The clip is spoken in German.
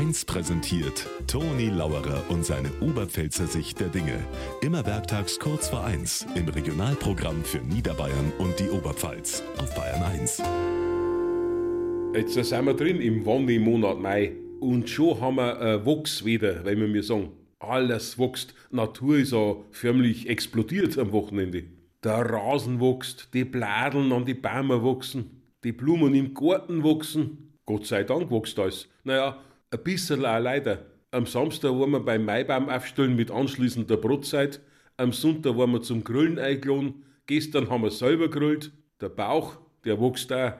1 präsentiert Toni Lauerer und seine Oberpfälzer Sicht der Dinge. Immer werktags kurz vor 1 im Regionalprogramm für Niederbayern und die Oberpfalz auf Bayern 1. Jetzt sind wir drin im Wanni-Monat Mai und schon haben wir äh, Wuchs wieder, weil wir mir sagen, alles wächst. Natur ist auch förmlich explodiert am Wochenende. Der Rasen wächst, die Bladeln an die Bäume wachsen, die Blumen im Garten wachsen. Gott sei Dank wächst alles. Naja, ein bisschen auch leider. Am Samstag waren wir beim Maibaum aufstellen mit anschließender Brotzeit. Am Sonntag waren wir zum Grillen eingeladen. Gestern haben wir selber grillt. Der Bauch, der wächst auch.